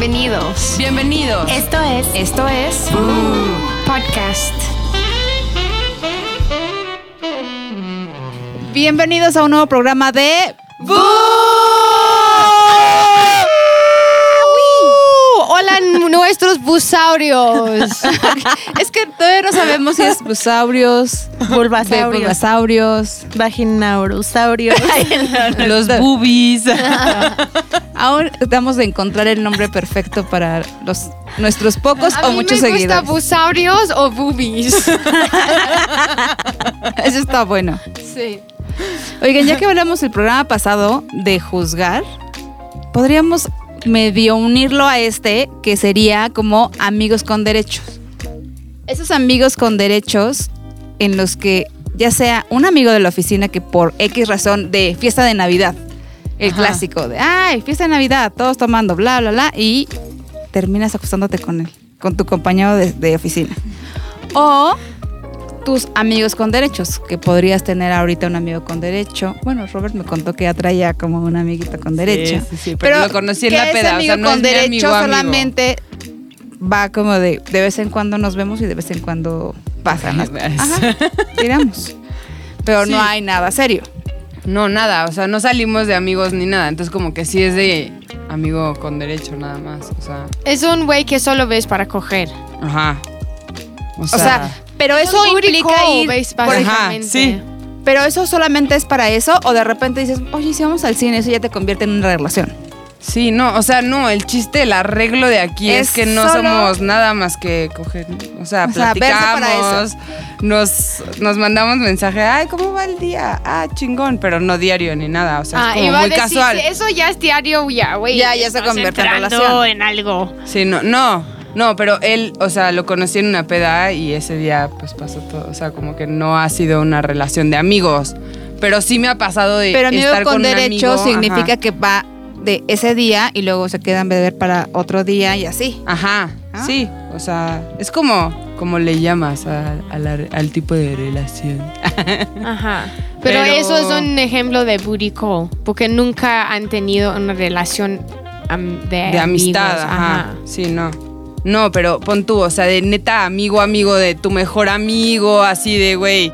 Bienvenidos. Bienvenidos. Esto es. Esto es Podcast. Bienvenidos a un nuevo programa de ¡Bú! Hola, nuestros busaurios. Es que todavía no sabemos si es busaurios, Bulbasaurios. bulbasaurios, Vaginaurosaurios. los boobies. Aún tratamos de encontrar el nombre perfecto para los nuestros pocos A o mí muchos me gusta seguidores. busaurios o boobies. Eso está bueno. sí. Oigan, ya que hablamos el programa pasado de juzgar, podríamos medio unirlo a este, que sería como amigos con derechos. Esos amigos con derechos en los que ya sea un amigo de la oficina que por X razón de fiesta de Navidad, el Ajá. clásico de, ay, fiesta de Navidad, todos tomando, bla, bla, bla, y terminas acostándote con él, con tu compañero de, de oficina. O tus amigos con derechos, que podrías tener ahorita un amigo con derecho. Bueno, Robert me contó que ya traía como un amiguito con derecho. Sí, sí, sí, pero lo conocí en la peda, o amigo sea, no con es derecho amigo, amigo. solamente va como de de vez en cuando nos vemos y de vez en cuando pasan las Ajá, tiramos. Pero Sí. no hay nada serio. No, nada, o sea, no salimos de amigos ni nada. Entonces, como que sí es de amigo con derecho, nada más. O sea, Es un güey que solo ves para coger. ajá. O O sea, pero Es eso implica ir por Ajá, Básicamente. sí. Pero eso solamente es para eso o de repente dices, oye, si vamos al cine, eso ya te convierte en una relación. sí, no, o sea, no, el chiste, el arreglo de aquí es, Es que no solo- somos nada más que coger. O sea, O sea, platicamos, nos, nos mandamos mensaje, ay, ¿cómo va el día? Ah, chingón, pero no diario ni nada, o sea, Ah, es como iba a muy decir, casual. eso ya es diario, ya, güey. Ya, ya se convierte en relación. en algo. Sí, no, no, no, pero él, o sea, lo conocí en una peda y ese día pues pasó todo, o sea, como que no ha sido una relación de amigos, pero sí me ha pasado de Pero amigo estar con, con un derecho amigo, significa ajá. que va de ese día y luego se quedan beber para otro día y así. Ajá, Ah. sí, o sea, es como, como le llamas a- a la- al tipo de relación. Ajá. Pero, Pero- eso es un ejemplo de booty call, porque nunca han tenido una relación de, De amistad, amigos. ajá. Sí, no. No, pero pon tú, o sea, de neta amigo, amigo de tu mejor amigo, así de, güey.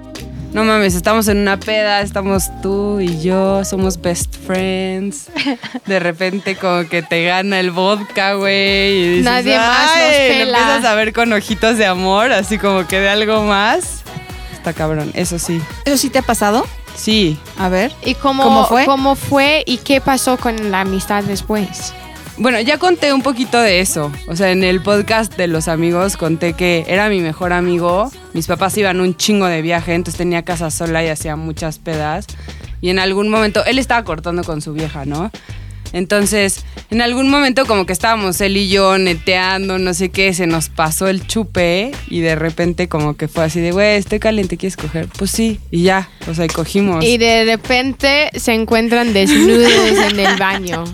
No mames, estamos en una peda, estamos tú y yo, somos best friends. De repente como que te gana el vodka, güey. Nadie más nos "Ay", lo pela. empiezas a ver con ojitos de amor, así como que de algo más. Está cabrón, eso sí. ¿Eso sí te ha pasado? Sí. A ver. ¿Y cómo, ¿Cómo fue? cómo fue y qué pasó con la amistad después? Bueno, ya conté un poquito de eso. O sea, en el podcast de los amigos conté que era mi mejor amigo. Mis papás iban un chingo de viaje, entonces tenía casa sola y hacía muchas pedas. Y en algún momento, él estaba cortando con su vieja, ¿no? Entonces, en algún momento como que estábamos él y yo neteando, no sé qué, se nos pasó el chupe y de repente como que fue así de, güey, estoy caliente, ¿quieres coger? Pues sí, y ya, o sea, cogimos. Y de repente se encuentran desnudos en el baño.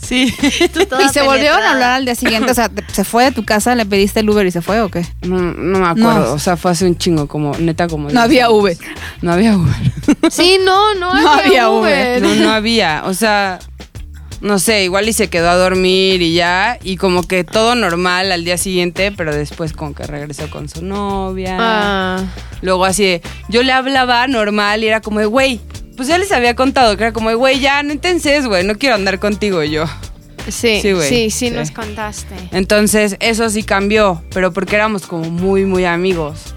Sí. ¿Y se volvieron a hablar al día siguiente? O sea, ¿se fue de tu casa, le pediste el Uber y se fue o qué? No, no me acuerdo, No. o sea, fue hace un chingo, como, neta, como... No había Uber. No había Uber. Sí, no, no, No había, había Uber. No, no había. O sea, no sé, igual y se quedó a dormir y ya. Y como que todo normal al día siguiente, pero después como que regresó con su novia. Ah, Luego así de, yo le hablaba normal y era como de, güey, pues ya les había contado que era como güey, ya, no intenses, güey, no quiero andar contigo yo. sí, Sí, sí, güey. sí, Sí. nos contaste. Entonces, eso sí cambió, pero porque éramos como muy, muy amigos.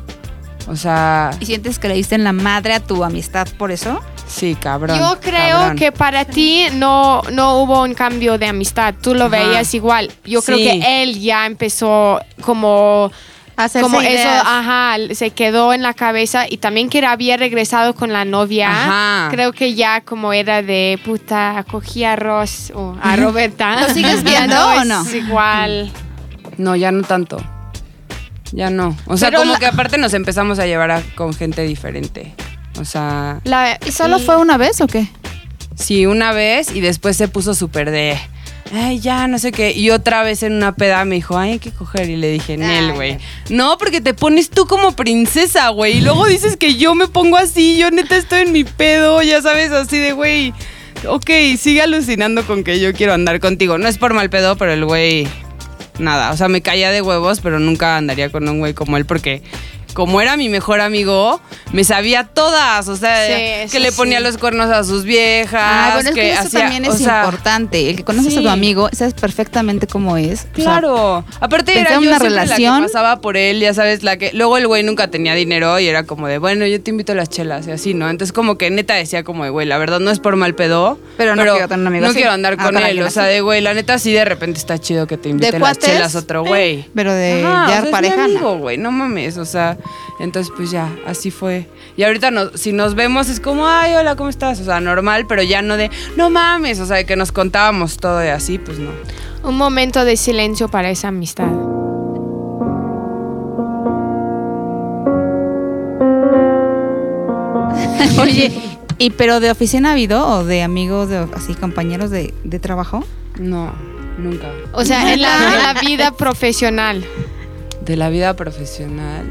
O sea, ¿Y sientes que le diste en la madre a tu amistad por eso? sí, cabrón. Yo creo cabrón. que para ti no, no hubo un cambio de amistad. Tú lo Ajá. veías igual. Yo creo que él ya empezó como Hacerse como eso, ajá, se quedó en la cabeza y también que había regresado con la novia. Ajá. Creo que ya como era de puta, cogí a Ross o a Roberta. ¿Lo sigues viendo no o es no? igual. No, ya no tanto. Ya no. O sea, Pero como la- que aparte nos empezamos a llevar a- con gente diferente. O sea, La- ¿Y solo fue una vez o qué? sí, una vez y después se puso súper de. Ay, ya, no sé qué. Y otra vez en una peda me dijo, ay, hay que coger. Y le dije, Nel, güey. No, porque te pones tú como princesa, güey. Y luego dices que yo me pongo así. Yo neta estoy en mi pedo, ya sabes, así de, güey. Ok, sigue alucinando con que yo quiero andar contigo. No es por mal pedo, pero el güey nada. O sea, me caía de huevos, pero nunca andaría con un güey como él porque como era mi mejor amigo, me sabía todas. O sea, Sí, que le ponía sí. los cuernos a sus viejas. Ah, bueno, es que, eso hacía- también o es sea, importante. El que conoces a tu amigo, sabes perfectamente cómo es. O sea, Claro. Aparte era yo una siempre la relación. que pasaba por él, ya sabes, la que luego el güey nunca tenía dinero y era como de, bueno, yo te invito a las chelas y así, ¿no? Entonces como que neta decía como de, güey, la verdad no es por mal pedo, Pero no quiero tener un amigo no así. quiero andar Ah, con él, o sea, de güey, la neta sí de repente está chido que te invite ¿De a las cuates? chelas otro güey. pero de Ajá, o ya sea, es mi pareja. no. amigo, güey, no mames, o sea, entonces pues ya, así fue. Y ahorita no, si nos vemos es como, ay, hola, ¿cómo estás? O sea, normal, pero ya no de, no mames, o sea, de que nos contábamos todo y así, pues no. Un momento de silencio para esa amistad. Oye, ¿y pero de oficina ha habido o de amigos, de, así compañeros de, de trabajo? No, nunca. O sea, en la, en la vida profesional. De la vida profesional,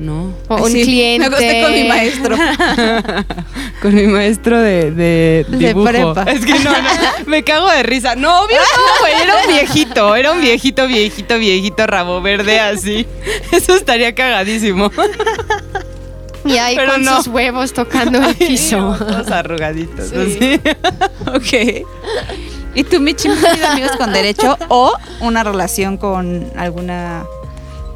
no. O un Sí, cliente. Me acosté con mi maestro. Con mi maestro de, de De dibujo. prepa. Es que no, no, me cago de risa. No, obvio no, güey, era un viejito, era un viejito, viejito, viejito, rabo verde así. Eso estaría cagadísimo. Y ahí Pero con no. sus huevos tocando el piso. Todos arrugaditos, Sí. así. ok. ¿Y tú, Michi, has tenido amigos con derecho o una relación con alguna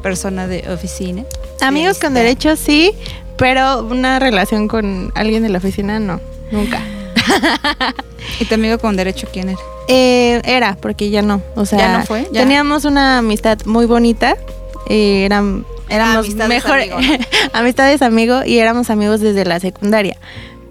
persona de oficina? Amigos con derechos sí, pero una relación con alguien de la oficina no, nunca. ¿Y tu amigo con derecho quién era? Eh, era, porque ya no. O sea, ¿Ya no fue? ¿Ya? teníamos una amistad muy bonita. eh, eran, éramos amistades mejor amigo. amistades amigo y éramos amigos desde la secundaria.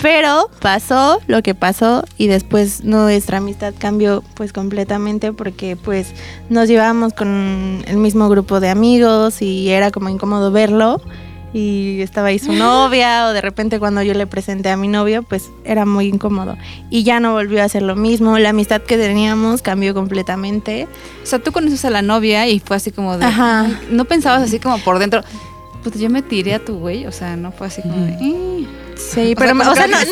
Pero pasó lo que pasó y después nuestra amistad cambió pues completamente porque pues nos llevábamos con el mismo grupo de amigos y era como incómodo verlo y estaba ahí su novia o de repente cuando yo le presenté a mi novio pues era muy incómodo y ya no volvió a hacer lo mismo, la amistad que teníamos cambió completamente. O sea, tú conoces a la novia y fue así como de... Ajá. No pensabas así como por dentro... Pues yo me tiré a tu güey, o sea, no fue así como de... "Eh". Sí, O pero sea, o sea, no, me-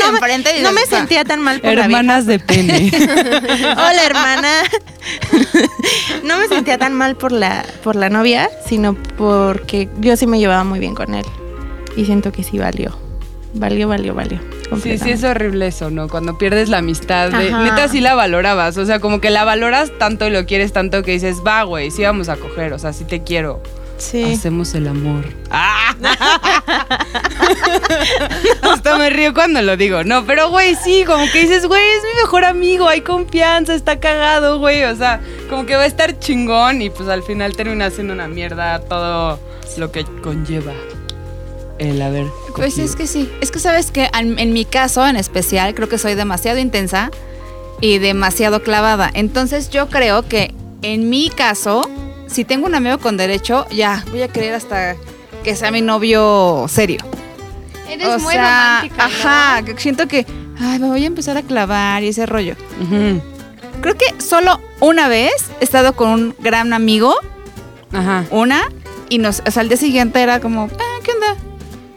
no sea, sentía tan mal por la Hermanas de pene. vieja. Hola, hermana. no me sentía tan mal por la por la novia, sino porque yo sí me llevaba muy bien con él y siento que sí valió. Valió, valió, valió. Sí, sí, es horrible eso, ¿no? Cuando pierdes la amistad, de- neta sí la valorabas, o sea, como que la valoras tanto y lo quieres tanto que dices, va, güey, sí vamos a coger, o sea, sí te quiero. Sí. Hacemos el amor. ¡Ah! Hasta me río cuando lo digo. No, pero güey, sí, como que dices, güey, es mi mejor amigo, hay confianza, está cagado, güey. O sea, como que va a estar chingón y pues al final termina siendo una mierda todo lo que conlleva el haber. Pues es que sí. Es que sabes que en, en mi caso en especial creo que soy demasiado intensa y demasiado clavada. Entonces yo creo que en mi caso, si tengo un amigo con derecho, ya voy a querer hasta que sea mi novio serio. Eres O muy sea, romántica. ¿no? Ajá, que siento que ay, me voy a empezar a clavar y ese rollo. Creo que solo una vez he estado con un gran amigo, Ajá. una, y nos, o sea, al día siguiente era como, ah, ¿qué onda?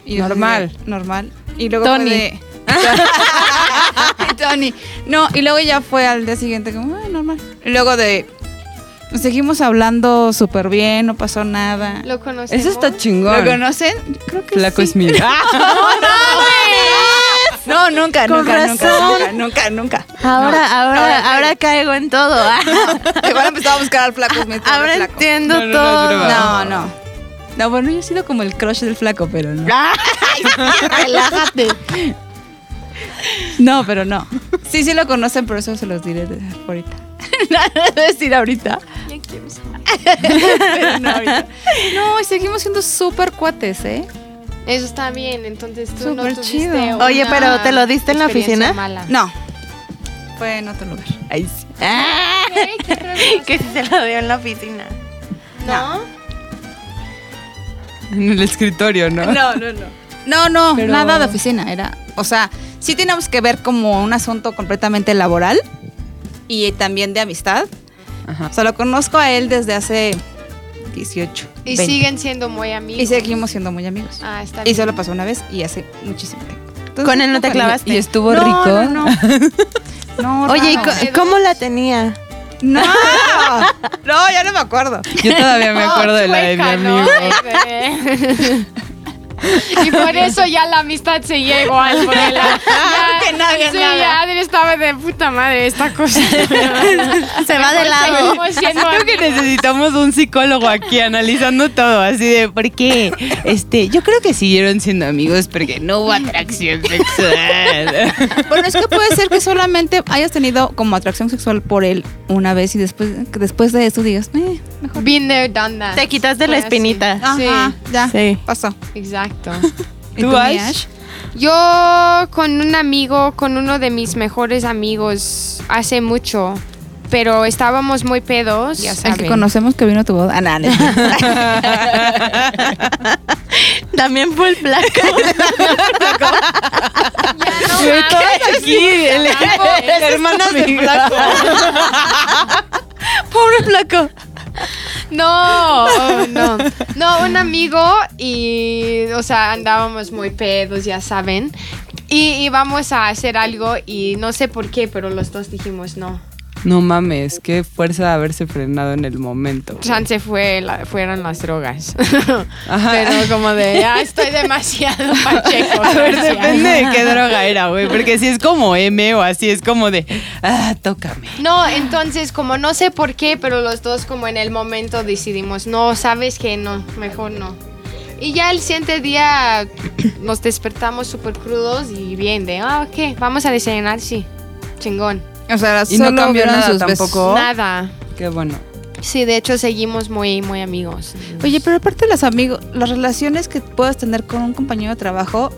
Y Normal. normal. Y luego Tony. de- Tony. No, y luego ya fue al día siguiente como, ah, normal. Y luego de, seguimos hablando súper bien, no pasó nada. Lo conocemos. Eso está chingón. ¿Lo conocen? Creo que Flaco sí. es mío. No, nunca, Con nunca, nunca, razón. nunca, nunca, nunca. Ahora, ahora, ahora ahora, caigo en todo. ah. Igual empezaba a buscar al flaco. Ahora flaco. entiendo No, no, no, todo. No, no. No, bueno, yo he sido como el crush del flaco, pero no. Relájate. No, pero no. Sí, sí lo conocen, por eso se los diré ahorita. No, no voy a decir ahorita. Pero no ahorita. No, y seguimos siendo súper cuates, ¿eh? Eso está bien, entonces tú Súper chido. Oye, pero ¿te lo diste en la oficina? mala. No. Fue en otro lugar. Ahí sí. ¿Qué? ¿Qué cosa? que si se lo dio en la oficina. ¿No? En el escritorio, ¿no? No, no, no. No, no, Pero- nada de oficina. Era, o sea, sí teníamos que ver como un asunto completamente laboral y también de amistad. Ajá. O sea, lo conozco a él desde hace 18. Y 20. siguen siendo muy amigos. Y seguimos siendo muy amigos. Ah, está Y bien. solo pasó una vez y hace muchísimo tiempo. Entonces, ¿Con él no te clavaste? Y estuvo No, rico. No, no. No, Oye, ¿y cómo la tenía? No, No, ya no me acuerdo. Yo todavía me acuerdo de la de mi amigo. Y por eso ya la amistad se llegó al por el- ya- Que nadie, sí, nada. Adri estaba de puta madre esta cosa. Se va de lado. Creo que necesitamos un psicólogo aquí analizando todo, así de por qué. Este, yo creo que siguieron siendo amigos porque no hubo atracción sexual. Bueno, es que puede ser que solamente hayas tenido como atracción sexual por él una vez y después, después de eso digas, eh, mejor. Been there, done that. Te quitaste la Fue así. espinita. Ajá, ya, Sí. pasó. Exacto. ¿Y ¿Tú, tú, Ash? Yo con un amigo, con uno de mis mejores amigos hace mucho, pero estábamos muy pedos. Ya El que saben. conocemos que vino tu boda. Ah, no, no. También fue el flaco. Güey, todos aquí, el hermanas de flaco. Pobre flaco. No, no. No, un amigo y, o sea, andábamos muy pedos, ya saben. Y íbamos a hacer algo y no sé por qué, pero los dos dijimos no. No mames, qué fuerza de haberse frenado en el momento. Chance fue la- fueron las drogas. Ajá. Pero como de, ya estoy demasiado pacheco. A ver, gracias". depende de qué droga era, güey. Porque si es como M o así, es como de, ah, tócame. No, entonces como no sé por qué, pero los dos como en el momento decidimos, no, sabes que no, mejor no. Y ya el siguiente día nos despertamos súper crudos y bien de, ah, ok, vamos a desayunar, sí, chingón. O sea, Y no solo cambió vieron nada sus besos. tampoco. Nada. Qué bueno. Sí, de hecho seguimos muy, muy amigos. Oye, pero aparte de los amigos, las relaciones que puedas tener con un compañero de trabajo,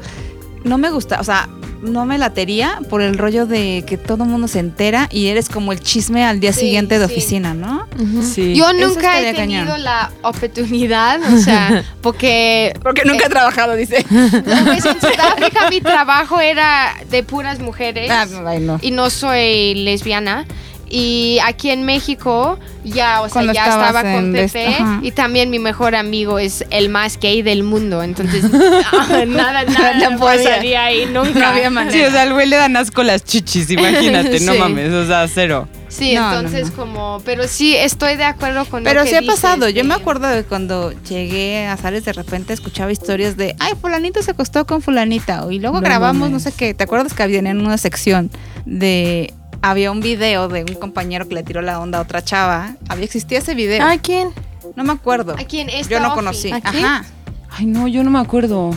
no me gusta, o sea, no me latería por el rollo de que todo el mundo se entera y eres como el chisme al día Sí, siguiente de sí. oficina, ¿no? Sí. Yo nunca he tenido cañón. la oportunidad, o sea, porque... Porque nunca he trabajado, dice. Pues en Sudáfrica mi trabajo era de puras mujeres. Ah, ay, no. y no soy lesbiana. Y aquí en México ya, o sea, Cuando ya estaba con Pepe y también mi mejor amigo es el más gay del mundo, entonces nada, nada, No no pasaría ahí nunca. No había manera. Sí, o sea, al güey le dan asco las chichis, imagínate, no mames, o sea, cero. Sí, No, entonces no. como, pero sí estoy de acuerdo con lo Pero que sí ha dices pasado. Yo me acuerdo de cuando llegué a Sales de repente escuchaba historias de, ay, fulanito se acostó con fulanita. Y luego No grabamos, mames. no sé qué. ¿Te acuerdas que había en una sección de... Había un video de un compañero que le tiró la onda a otra chava. Había existía ese video. ¿A quién? no me acuerdo. Aquí en esta Yo no conocí. ¿Aquí? Ajá. Ay, no, yo no me acuerdo.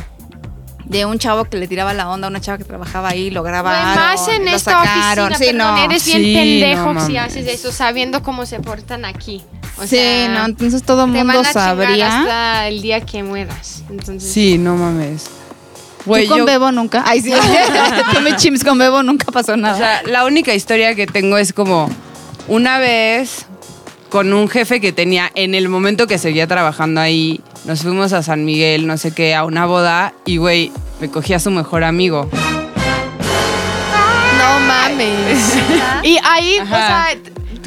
De un chavo que le tiraba la onda a una chava que trabajaba ahí, lo grabaron. Más en lo esta sacaron. oficina, Sí, perdón, no. eres bien Sí, pendejo no si haces eso, sabiendo cómo se portan aquí. O sí, sea, no, entonces todo el mundo a sabría. hasta el día que mueras. Entonces, Sí, no mames. Güey, ¿Tú con yo- Bebo nunca? Ay, sí. Tú me chims con Bebo, nunca pasó nada. O sea, la única historia que tengo es como una vez con un jefe que tenía en el momento que seguía trabajando ahí, nos fuimos a San Miguel, no sé qué, a una boda y güey, me cogí a su mejor amigo. No mames. y ahí, Ajá. o sea,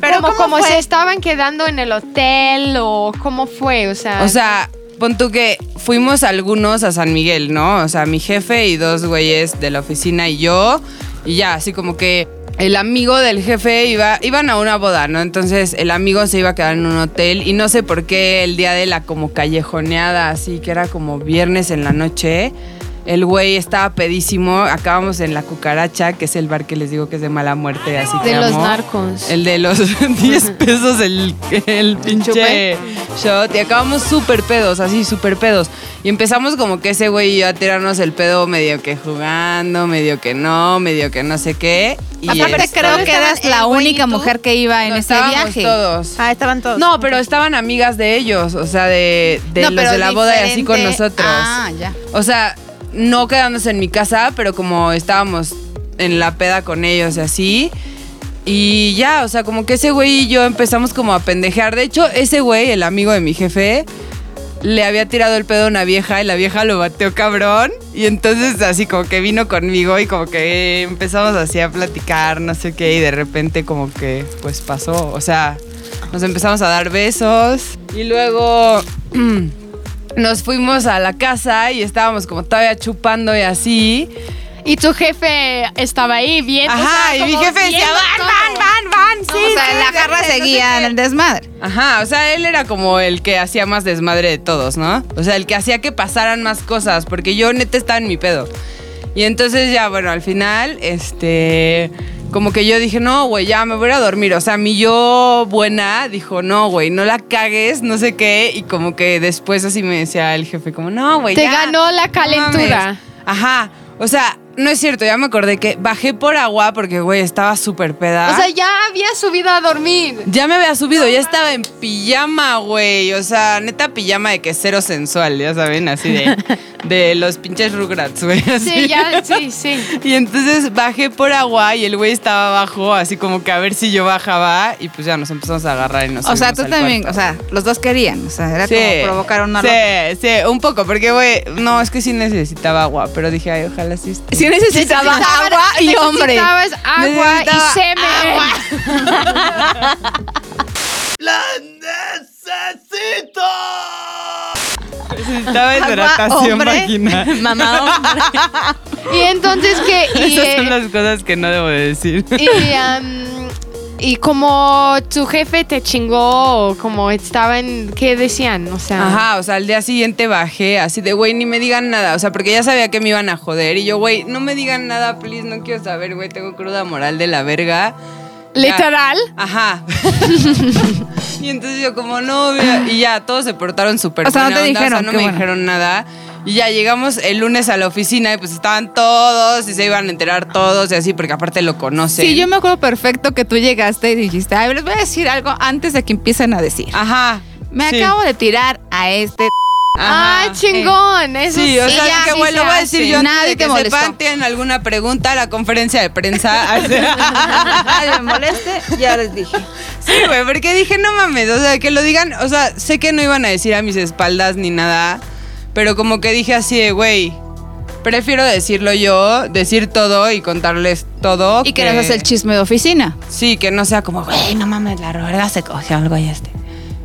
Pero como, se estaban quedando en el hotel o cómo fue, o sea. O sea, pon tú que fuimos algunos a San Miguel, ¿no? O sea, mi jefe y dos güeyes de la oficina y yo. Y ya, así como que el amigo del jefe iba, iban a una boda, ¿no? Entonces el amigo se iba a quedar en un hotel y no sé por qué el día de la como callejoneada, así que era como viernes en la noche. El güey estaba pedísimo. Acabamos en La Cucaracha, que es el bar que les digo que es de mala muerte, así que de los amo. narcos. El de los 10 pesos, el, el pinche shot. Y acabamos súper pedos, así súper pedos. Y empezamos como que ese güey y yo a tirarnos el pedo medio que jugando, medio que no, medio que no sé qué. Y Aparte este, creo que eras la única mujer que iba en no, ese estábamos viaje. todos. Ah, estaban todos. No, pero estaban amigas de ellos, o sea, de, de No, los de la boda y así con nosotros. Ah, ya. O sea, no quedándose en mi casa, pero como estábamos en la peda con ellos y así. Y ya, o sea, como que ese güey y yo empezamos como a pendejear. De hecho, ese güey, el amigo de mi jefe, le había tirado el pedo a una vieja y la vieja lo bateó cabrón. Y entonces así como que vino conmigo y como que empezamos así a platicar, no sé qué, y de repente como que pues pasó. O sea, nos empezamos a dar besos y luego nos fuimos a la casa y estábamos como todavía chupando y así. Y tu jefe estaba ahí bien. o Ajá, sea, y mi jefe decía, viendo van, van, van, van, sí. o sea, sí, le agarras sí". seguían el desmadre. Ajá, o sea, él era como el que hacía más desmadre de todos, ¿no? O sea, el que hacía que pasaran más cosas, porque yo neta estaba en mi pedo. Y entonces ya, bueno, al final, este, como que yo dije, no, güey, ya me voy a dormir. O sea, mi yo buena dijo, no, güey, no la cagues, no sé qué. Y como que después así me decía el jefe, como, no, güey. Te ya, ganó la calentura. mames". Ajá, o sea, no es cierto, ya me acordé que bajé por agua porque, güey, estaba súper peda. O sea, ya había subido a dormir. Ya me había subido, ya estaba en pijama, güey. O sea, neta pijama de que cero sensual, ya saben, así de, de los pinches Rugrats, güey. Sí, ya, sí, sí. Y entonces bajé por agua y el güey estaba abajo, así como que a ver si yo bajaba. Y pues ya nos empezamos a agarrar y nos O sea, tú también, cuarto. o sea, los dos querían. O sea, era Sí, como provocar una Sí, loca. sí, un poco, porque, güey, no, es que sí necesitaba agua, pero dije, ay, ojalá sí esté. Sí necesitaba Necesitaban- agua y hombre. Necesitabas agua Necesitaba y semen. Necesitaba Agua, hidratación hombre. vaginal. Mamá, hombre. Y entonces que... Y, Esas son eh, las cosas que no debo de decir. y, am, y como tu jefe te chingó, o como estaban... ¿Qué decían? O sea... Ajá, o sea, al día siguiente bajé así de, güey, ni me digan nada. O sea, porque ya sabía que me iban a joder. Y yo, güey, no me digan nada, please, no quiero saber, güey, tengo cruda moral de la verga. Ya. ¿Literal? Ajá. y entonces yo como novia y ya todos se portaron súper O sea, no te onda, dijeron, no qué me bueno. dijeron nada. Y ya llegamos el lunes a la oficina y pues estaban todos y se iban a enterar todos y así, porque aparte lo conocen. Sí, yo me acuerdo perfecto que tú llegaste y dijiste, ay, les voy a decir algo antes de que empiecen a decir. Ajá. Me sí, acabo de tirar a este. Ah, ajá. chingón. Eso Sí, o sea, ya, que sí bueno, lo voy a decir yo Nadie de te que molestó. sepan, tienen alguna pregunta, la conferencia de prensa. Nadie me moleste, ya les dije. sí, güey, porque dije, no mames, o sea, que lo digan, o sea, sé que no iban a decir a mis espaldas ni nada, pero como que dije así de, güey, prefiero decirlo yo, decir todo y contarles todo. Y que no seas el chisme de oficina. Sí, que no sea como, güey, no mames, la Roberta se cogió algo y este.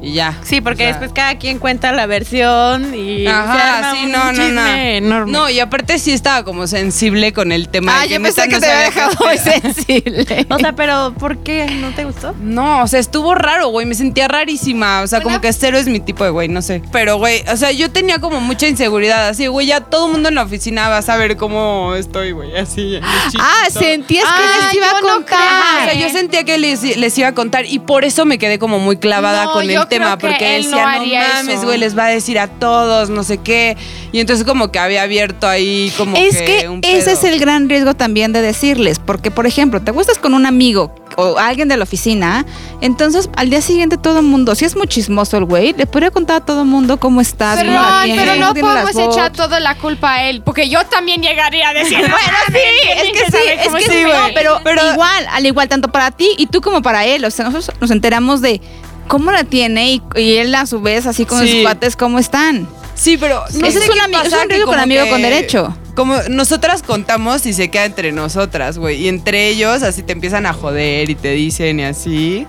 Y ya. Sí, porque O sea, después cada quien cuenta la versión y se Ajá, arma sí, un no, no, no. enorme. No, y aparte sí estaba como sensible con el tema. Ah, de yo neta pensé que no te había dejado muy sensible. O sea, pero ¿por qué no te gustó? No, o sea, estuvo raro, güey. Me sentía rarísima. O sea, como que cero es mi tipo de güey, no sé. Pero, güey, o sea, yo tenía como mucha inseguridad. Así, güey, ya todo el mundo en la oficina va a saber cómo estoy, güey. Así. ah, sentías que Ah, les iba a yo no contar. O sea, yo sentía que les, les iba a contar y por eso me quedé como muy clavada No, con yo el tema, porque él no decía, no, haría mames, eso". güey, les va a decir a todos, no sé qué. Y entonces como que había abierto ahí como es que, que un ese pedo. es el gran riesgo también de decirles, porque por ejemplo, te gustas con un amigo o alguien de la oficina, entonces al día siguiente todo el mundo, si es muy chismoso el güey, le podría contar a todo el mundo cómo estás. Pero, no, pero no podemos echar toda la culpa a él, porque yo también llegaría a decir, Bueno, sí, es que sí, es que sí, no, pero, Pero- igual, al igual, tanto para ti y tú como para él. O sea, nosotros nos enteramos de cómo la tiene y, y él a su vez, así con Sí. sus cuates, cómo están. Sí, pero Ese no es sé un qué ami- es un que riesgo con amigo que- con derecho. Como nosotras contamos y se queda entre nosotras, güey. Y entre ellos así te empiezan a joder y te dicen y así.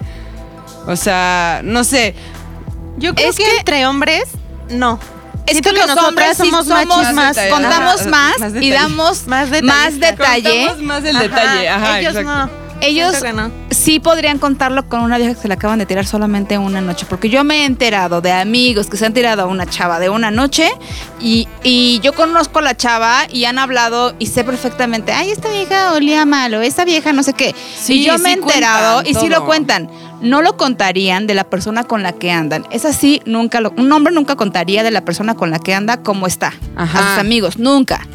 O sea, no sé. Yo creo Es que, que- entre hombres, no. Es Siento que los nosotras hombres sí somos somos, machos más, detalladas. contamos Ajá, más, más y damos Más más, detalle. Contamos más el Ajá, detalle. Ajá, ellos exacto. no. Ellos no. sí podrían contarlo con una vieja que se le acaban de tirar solamente una noche. Porque yo me he enterado de amigos que se han tirado a una chava de una noche y, y yo conozco a la chava y han hablado y sé perfectamente, ay, esta vieja olía mal o esta vieja no sé qué. Sí, y yo me he enterado y sí lo todo. cuentan. No lo contarían de la persona con la que andan. Es así, nunca lo, un hombre nunca contaría de la persona con la que anda cómo está. Ajá. A sus amigos, nunca.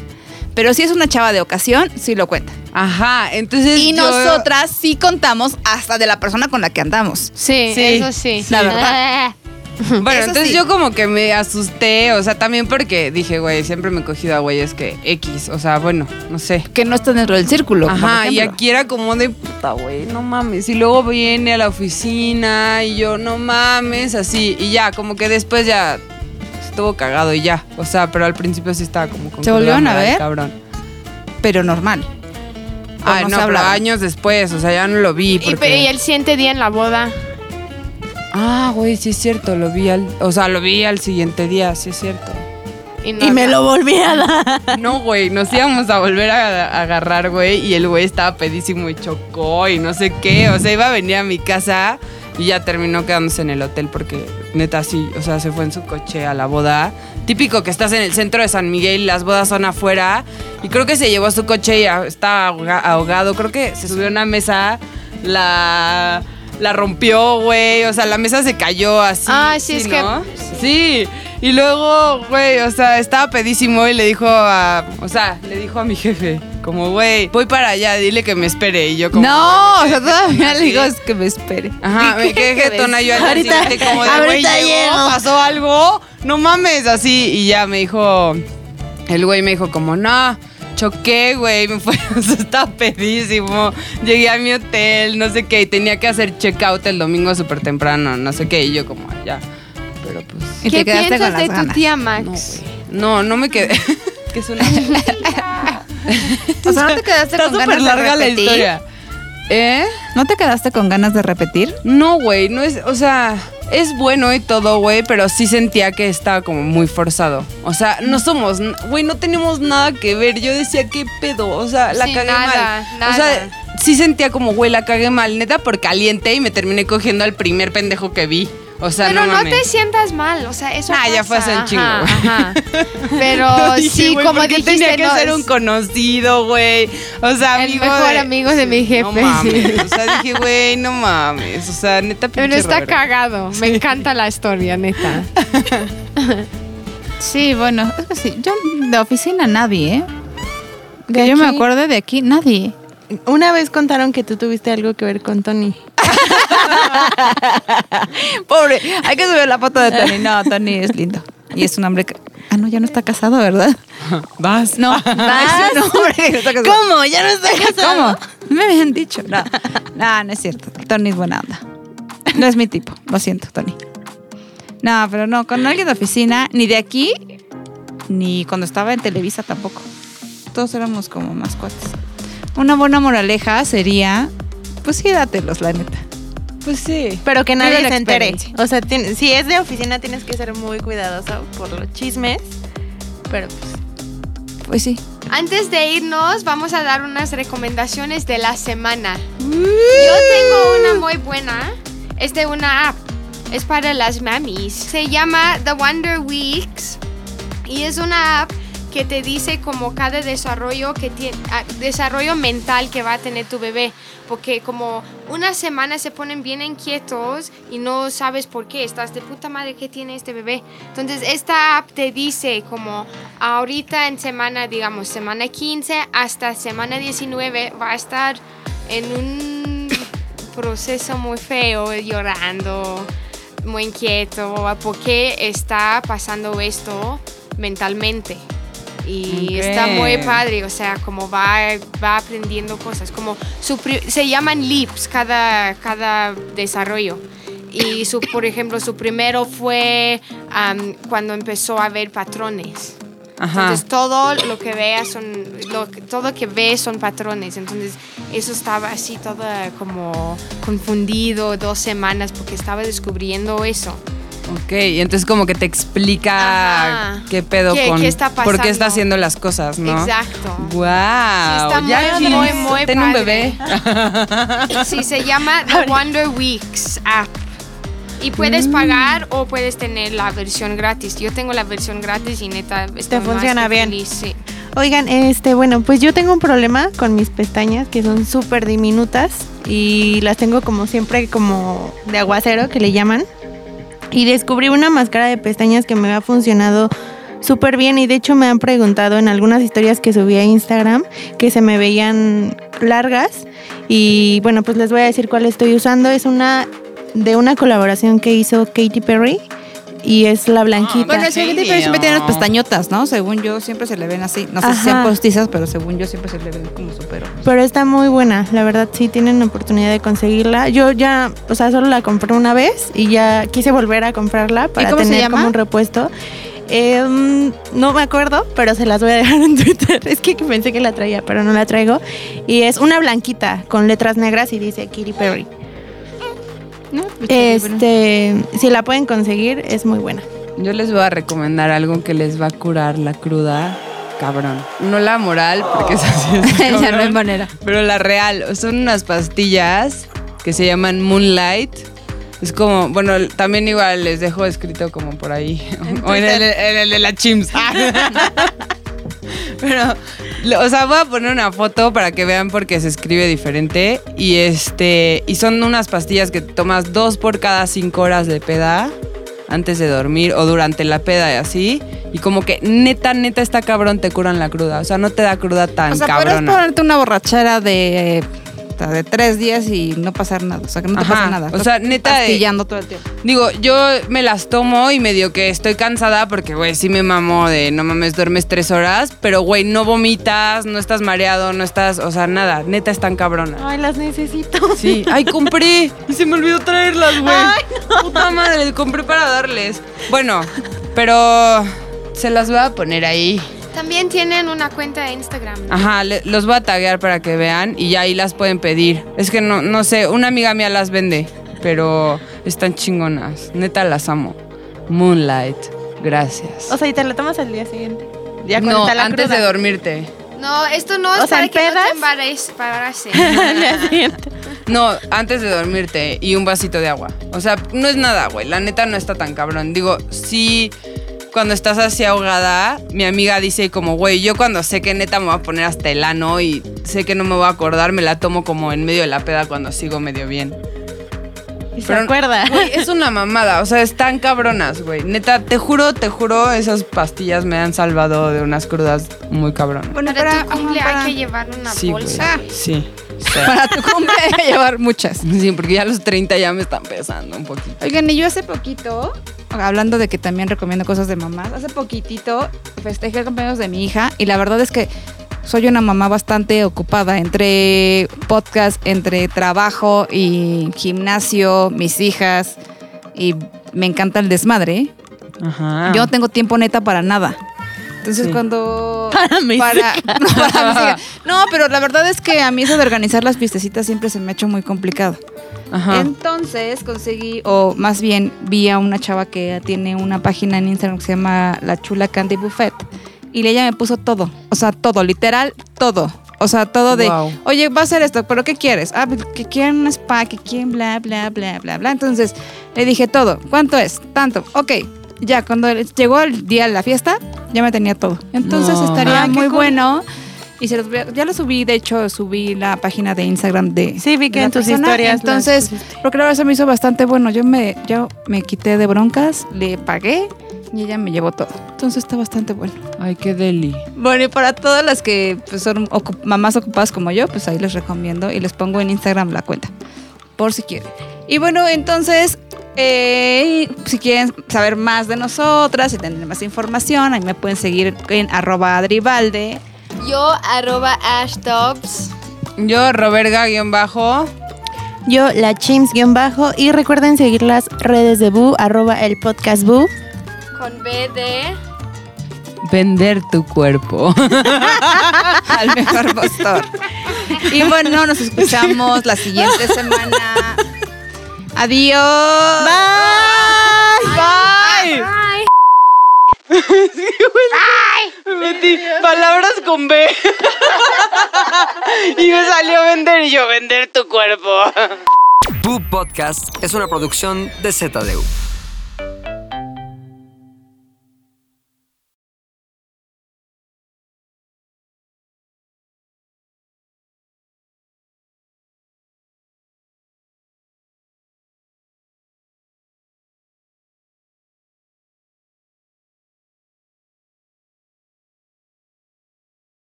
Pero si es una chava de ocasión, sí lo cuenta. Ajá, entonces. Y yo- nosotras sí contamos hasta de la persona con la que andamos. Sí, Sí, eso sí. la verdad. Bueno, Eso entonces sí. yo como que me asusté, o sea, también porque dije, güey, siempre me he cogido a güeyes que X, o sea, bueno, no sé. Que no está dentro del círculo. Ajá, y aquí era como de puta, güey, no mames. Y luego viene a la oficina y yo, no mames, así. Y ya, como que después ya estuvo cagado y ya. O sea, pero al principio sí estaba como con ¿Se volvieron a ver? Cabrón. Pero normal. ¿O Ay, no pero años después, o sea, ya no lo vi. Y, Porque... pero, y el siguiente día en la boda. Ah, güey, sí es cierto, lo vi al. O sea, lo vi al siguiente día, sí es cierto. Y, no Y me lo volví a dar. No, güey, nos íbamos a volver a, a agarrar, güey, y el güey estaba pedísimo y chocó y no sé qué. O sea, iba a venir a mi casa Y ya terminó quedándose en el hotel porque neta sí, o sea, se fue en su coche a la boda. Típico que estás en el centro de San Miguel las bodas son afuera. Y creo que se llevó su coche y estaba ahoga- ahogado. Creo que se subió a una mesa, la, la rompió, güey. O sea, la mesa se cayó así. Ah, sí, es que- Sí. Y luego, güey, o sea, estaba pedísimo y le dijo a. O sea, le dijo a mi jefe, como, güey, voy para allá, dile que me espere. Y yo, como. No, o sea, todavía le digo es que me espere. Ajá, me quedé jetona yo al Ahorita- siguiente como de, güey, ahorita llegó, llego. pasó algo, no mames, así. Y ya me dijo, el güey me dijo como, no, choqué, güey, me fue, o sea, estaba pedísimo. Llegué a mi hotel, no sé qué, y tenía que hacer checkout el domingo súper temprano, no sé qué, y yo como, ya, pero pues, Y ¿Qué te quedaste piensas con de las tu ganas. tía no, Max? güey. No, no me quedé. que es una... O sea, ¿no te quedaste Está con ganas de larga la repetir? historia. ¿Eh? ¿No te quedaste con ganas de repetir? No, güey, no es, o sea, es bueno y todo, güey, pero sí sentía que estaba como muy forzado. O sea, no somos, güey, no tenemos nada que ver. Yo decía, ¿qué pedo? O sea, la Sí, cagué nada, mal. nada. O sea, sí sentía como, güey, la cagué mal, neta, por caliente y me terminé cogiendo al primer pendejo que vi. O sea, Pero no no, te sientas mal, o sea, eso Ah, ya fue hace un chingo, ajá, güey. ajá. Pero Dije, sí, güey, como ¿por qué dijiste, tenía que no, ser un conocido, güey. O sea, El amigo mejor de- amigo de mi jefe, No sí. mames. O sea, dije, güey, no mames. O sea, neta, Pero pinche está Roberto. cagado, me encanta la historia, neta. Sí, bueno, es que sí. Yo de oficina nadie, ¿eh? Que yo me aquí, acuerde de aquí, nadie. Una vez contaron que tú tuviste algo que ver con Tony. Pobre, hay que subir la foto de Tony. No, Tony es lindo. Y es un hombre que... Ah, no, ya no está casado, ¿verdad? Vas. No, es un hombre que no está casado. ¿Cómo? ¿Ya no está casado? ¿Cómo? Me habían dicho. No, no, no es cierto. Tony es buena onda. No es mi tipo. Lo siento, Tony. No, pero no, con alguien de oficina, ni de aquí, ni cuando estaba en Televisa tampoco. Todos éramos como más cuates. Una buena moraleja sería, pues sí, dátelos, la neta. Pues sí. Pero que nadie se entere. O sea, si es de oficina tienes que ser muy cuidadoso por los chismes. Pero pues, Pues sí. Antes de irnos, vamos a dar unas recomendaciones de la semana. Yo tengo una muy buena. Es de una app. Es para las mamis. Se llama The Wonder Weeks. Y es una app que te dice como cada desarrollo que tiene desarrollo mental que va a tener tu bebé porque como una semana se ponen bien inquietos y no sabes por qué estás de puta madre que tiene este bebé entonces esta app te dice como ahorita en semana digamos semana 15 hasta semana 19 va a estar en un proceso muy feo llorando muy inquieto porque está pasando esto mentalmente y Ok. está muy padre, o sea, como va, va aprendiendo cosas, como su se llaman leaps cada, cada desarrollo. Y su, por ejemplo, su primero fue am, cuando empezó a ver patrones. Ajá. Entonces todo lo que vea son, lo, todo que ve son patrones. Entonces eso estaba así todo como confundido dos semanas porque estaba descubriendo eso. Ok, y entonces como que te explica Ajá. qué pedo ¿Qué- con qué está por qué está pasando? haciendo las cosas, ¿no? Exacto. Wow. está ya muy, muy, muy ten un bebé. Sí, se llama The Wonder Weeks app. Y puedes pagar o puedes tener la versión gratis. Yo tengo la versión gratis y neta más funciona bien. feliz, sí. Oigan, este, bueno, pues yo tengo un problema con mis pestañas que son súper diminutas y las tengo como siempre como de aguacero que le llaman. Y descubrí una máscara de pestañas que me ha funcionado súper bien y de hecho me han preguntado en algunas historias que subí a Instagram que se me veían largas y bueno, pues les voy a decir cuál estoy usando. Es una de una colaboración que hizo Katy Perry y es la blanquita. Bueno, es Perry siempre tiene las pestañotas, ¿no? Según yo, siempre se le ven así. No sé si sean postizas, pero según yo siempre se le ven como súper. Pero está muy buena, la verdad, sí tienen oportunidad de conseguirla. Yo ya, o sea, solo la compré una vez y ya quise volver a comprarla para tener como un repuesto. Eh, mm, no me acuerdo, pero se las voy a dejar en Twitter. Es que pensé que la traía, pero no la traigo. Y es una blanquita con letras negras y dice Katy Perry. ¿No? Pues, Este, si la pueden conseguir, es muy buena. Yo les voy a recomendar algo que les va a curar la cruda, cabrón. No la moral, porque es así. es ya no hay manera. Pero la real, son unas pastillas que se llaman Moonlight. Es como, bueno, también igual les dejo escrito como por ahí. o en el, en el de la Chims. Pero, o sea, voy a poner una foto para que vean porque se escribe diferente. Y este, y son unas pastillas que tomas dos por cada cinco horas de peda antes de dormir o durante la peda y así. Y como que neta, neta, está cabrón, te curan la cruda. O sea, no te da cruda tan O sea, cabrona. ponerte una borrachera de, de tres días y no pasar nada. O sea, que no te Ajá, pasa nada. o sea, neta de- Pastillando todo el tiempo. Digo, yo me las tomo y medio que estoy cansada porque, güey, sí me mamo de no mames, duermes tres horas, pero, güey, no vomitas, no estás mareado, no estás, o sea, nada, neta están cabronas. Ay, las necesito. Sí, ay, compré y se me olvidó traerlas, güey. Puta madre, compré para darles. Bueno, pero se las voy a poner ahí. También tienen una cuenta de Instagram. ¿no? Ajá, le- los voy a taguear para que vean y ya ahí las pueden pedir. Es que no, no sé, una amiga mía las vende, pero están chingonas. Neta las amo. Moonlight, gracias. O sea, y te la tomas al día siguiente. Ya cuando no, está la antes cruda. de dormirte. No, esto no es O sea, para ¿en que no pedas? te embaraces. embaraces. Al día siguiente. No, antes de dormirte y un vasito de agua. O sea, no es nada, güey. La neta no está tan cabrón. Digo, sí, cuando estás así ahogada, mi amiga dice como, güey, yo cuando sé que neta me voy a poner hasta el ano y sé que no me voy a acordar, me la tomo como en medio de la peda cuando sigo medio bien. Y se Pero- acuerda. Güey, es una mamada, o sea, están cabronas, güey. Neta, te juro, te juro, esas pastillas me han salvado de unas crudas muy cabronas. Bueno, Para tu cumple ajá, para- hay que llevar una Sí, güey. bolsa. Sí. Para tu cumple hay que llevar muchas. Sí, porque ya a los 30 ya me están pesando un poquito. Oigan, y yo hace poquito, hablando de que también recomiendo cosas de mamás, hace poquitito festejé el cumpleaños de mi hija y la verdad es que soy una mamá bastante ocupada entre podcast, entre trabajo y gimnasio, mis hijas y me encanta el desmadre. Ajá. Yo no tengo tiempo neta para nada. Entonces Sí. cuando... Para no, para pero la verdad es que a mí eso de organizar las fiestecitas siempre se me ha hecho muy complicado. Ajá. Entonces conseguí, o más bien vi a una chava que tiene una página en Instagram que se llama La Chula Candy Buffet. Y ella me puso todo, o sea, todo, literal, todo. O sea, todo de, Wow. oye, va a hacer esto, pero ¿qué quieres? Ah, pues, que quieren un spa, que quieren bla, bla, bla, bla, bla. Entonces le dije todo. ¿Cuánto es? Tanto. Ok. Ya, cuando llegó el día de la fiesta, ya me tenía todo. Entonces No. estaría qué muy cool. bueno. Y se los voy a- ya lo subí, de hecho, subí la página de Instagram de. Sí, vi que en tus persona. historias Entonces, porque la verdad se me hizo bastante bueno. Yo me, yo me quité de broncas, le pagué y ella me llevó todo. Entonces está bastante bueno. Ay, qué deli. Bueno, y para todas las que pues, son mamás ocupadas como yo, pues ahí les recomiendo y les pongo en Instagram la cuenta, por si quieren. Y bueno, entonces, eh, si quieren saber más de nosotras y tener más información, ahí me pueden seguir en arroba adribalde. Yo, arroba ashtops. Yo, Roberga, guion bajo. Yo, la Chims guion bajo. Y recuerden seguir las redes de Boo, arroba el podcast Boo. Con B de. Vender tu cuerpo. al mejor postor. Y bueno, nos escuchamos la siguiente semana. Adiós. Bye. Ay. Metí palabras con B. y me salió vender y yo vender tu cuerpo. Boo Podcast es una producción de ZDU.